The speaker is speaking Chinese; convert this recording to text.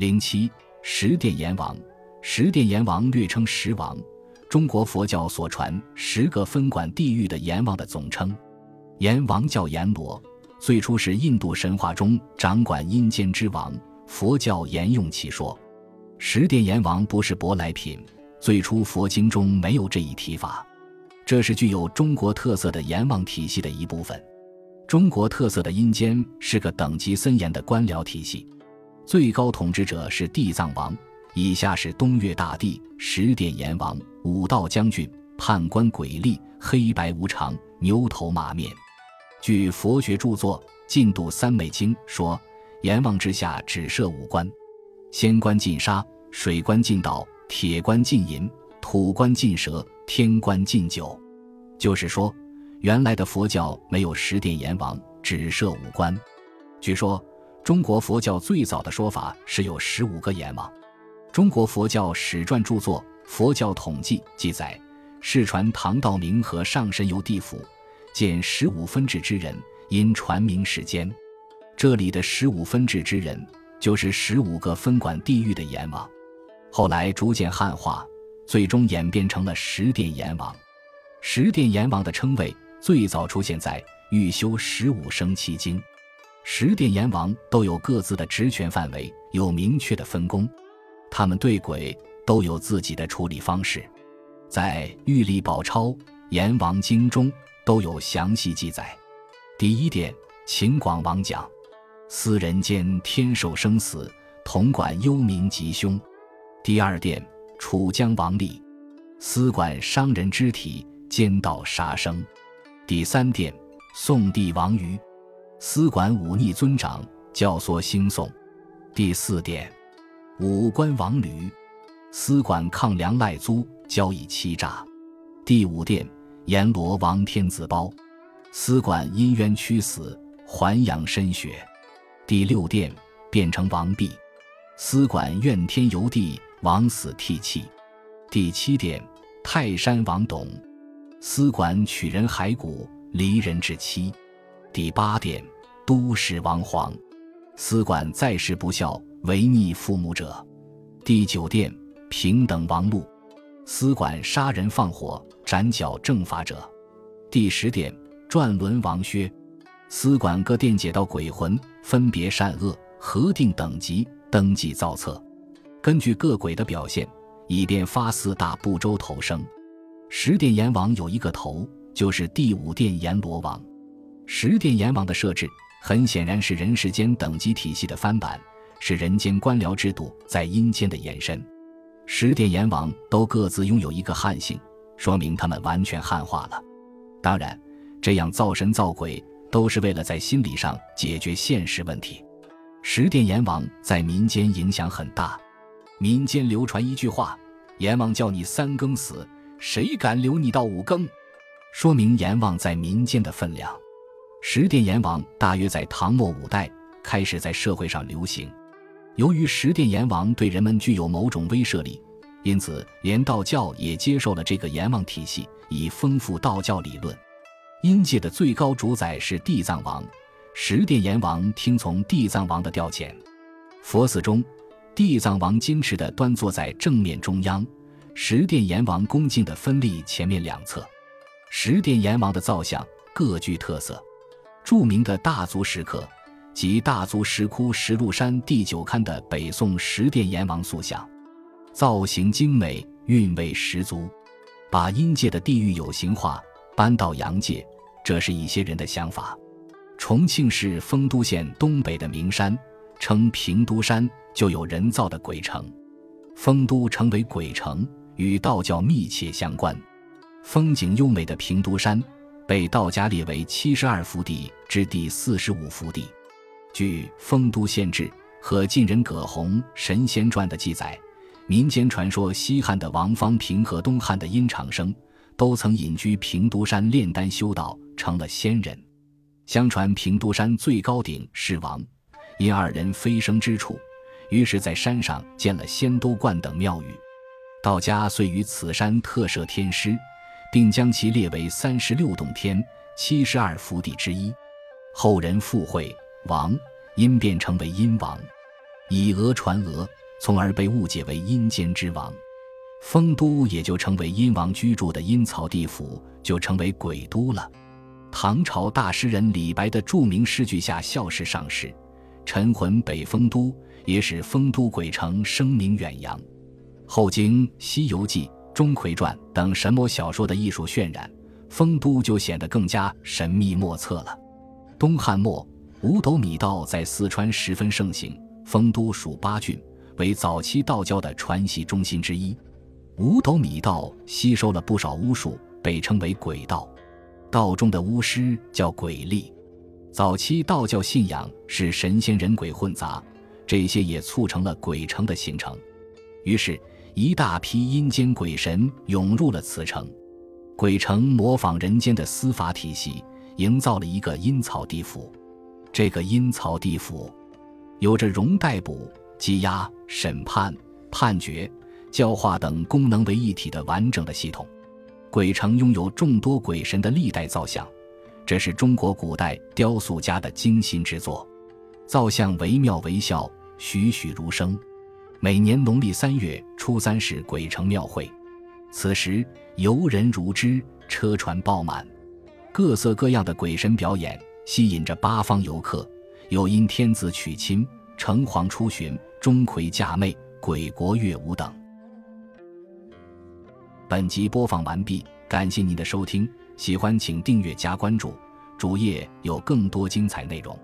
零七十殿阎王，十殿阎王略称十王，中国佛教所传十个分管地狱的阎王的总称。阎王叫阎罗，最初是印度神话中掌管阴间之王，佛教沿用其说。十殿阎王不是舶来品，最初佛经中没有这一提法。这是具有中国特色的阎王体系的一部分。中国特色的阴间是个等级森严的官僚体系，最高统治者是地藏王，以下是东岳大帝、十殿阎王、五道将军、判官鬼吏、黑白无常、牛头马面。据佛学著作《净度三昧经》说，阎王之下只设五官：仙官禁杀，水官禁盗，铁官禁淫，土官禁蛇，天官禁酒。就是说。原来的佛教没有十殿阎王，只设五官。据说中国佛教最早的说法是有十五个阎王。中国佛教史传著作《佛教统计》记载，世传唐道明和上神游地府，见十五分治之人，因传名世间。这里的十五分治之人，就是十五个分管地狱的阎王。后来逐渐汉化，最终演变成了十殿阎王。十殿阎王的称谓。最早出现在《欲修十五生七经》，十殿阎王都有各自的职权范围，有明确的分工，他们对鬼都有自己的处理方式，在《玉历宝钞·阎王经》中都有详细记载。第一殿，秦广王讲，司人间天寿生死，统管幽冥吉凶。第二殿，楚江王立，司管伤人肢体，奸盗杀生。第三殿，宋帝王于，司管忤逆尊长，教唆兴讼。第四殿，武官王吕，司管抗粮赖租，交易欺诈。第五殿，阎罗王天子包，司管因冤屈死，还阳身血。第六殿，变成王弼，司管怨天尤地，枉死涕泣。第七殿，泰山王董。司管取人骸骨，离人至妻。第八殿，都市王皇，司管在世不孝，违逆父母者。第九殿，平等王禄，司管杀人放火，斩缴正法者。第十殿，转轮王薛，司管各殿解到鬼魂，分别善恶，核定等级，登记造册，根据各鬼的表现，以便发四大部洲投生。十殿阎王有一个头，就是第五殿阎罗王。十殿阎王的设置，很显然是人世间等级体系的翻版，是人间官僚制度在阴间的延伸。十殿阎王都各自拥有一个汉姓，说明他们完全汉化了。当然，这样造神造鬼，都是为了在心理上解决现实问题。十殿阎王在民间影响很大，民间流传一句话：“阎王叫你三更死。”谁敢留你到五更？说明阎王在民间的分量。十殿阎王大约在唐末五代开始在社会上流行。由于十殿阎王对人们具有某种威慑力，因此连道教也接受了这个阎王体系，以丰富道教理论。阴界的最高主宰是地藏王，十殿阎王听从地藏王的调遣。佛寺中，地藏王矜持地端坐在正面中央。十殿阎王恭敬地分立前面两侧，十殿阎王的造像各具特色。著名的大足石刻及大足石窟石鹿山第九龛的北宋十殿阎王塑像，造型精美，韵味十足，把阴界的地狱有形化搬到阳界，这是一些人的想法。重庆市丰都县东北的名山称平都山，就有人造的鬼城，丰都成为鬼城。与道教密切相关，风景优美的平都山被道家列为七十二福地之第四十五福地。据《丰都县志》和晋人葛洪《神仙传》的记载，民间传说西汉的王方平和东汉的殷长生都曾隐居平都山炼丹修道，成了仙人。相传平都山最高顶是王，因二人飞升之处，于是在山上建了仙都观等庙宇。道家遂于此山特设天师，并将其列为三十六洞天、七十二福地之一。后人附会王，因便成为阴王。以讹传讹，从而被误解为阴间之王。丰都也就成为阴王居住的阴曹地府，就成为鬼都了。唐朝大诗人李白的著名诗句下孝诗上士，陈魂北丰都，也使丰都鬼城声名远扬。后经《西游记》《钟馗传》等神魔小说的艺术渲染，丰都就显得更加神秘莫测了。东汉末，五斗米道在四川十分盛行，丰都属八郡，为早期道教的传习中心之一。五斗米道吸收了不少巫术，被称为鬼道。道中的巫师叫鬼力。早期道教信仰是神仙人鬼混杂，这些也促成了鬼城的形成。于是，一大批阴间鬼神涌入了此城。鬼城模仿人间的司法体系，营造了一个阴曹地府。这个阴曹地府，有着容逮捕、羁押、审判、判决。教化等功能为一体的完整的系统，鬼城拥有众多鬼神的历代造像，这是中国古代雕塑家的精心之作。造像惟妙惟肖，栩栩如生。每年农历三月初三是鬼城庙会，此时游人如织，车船爆满，各色各样的鬼神表演吸引着八方游客。有因天子娶亲、城隍出巡、钟馗嫁妹、鬼国乐舞等。本集播放完毕，感谢您的收听，喜欢请订阅加关注，主页有更多精彩内容。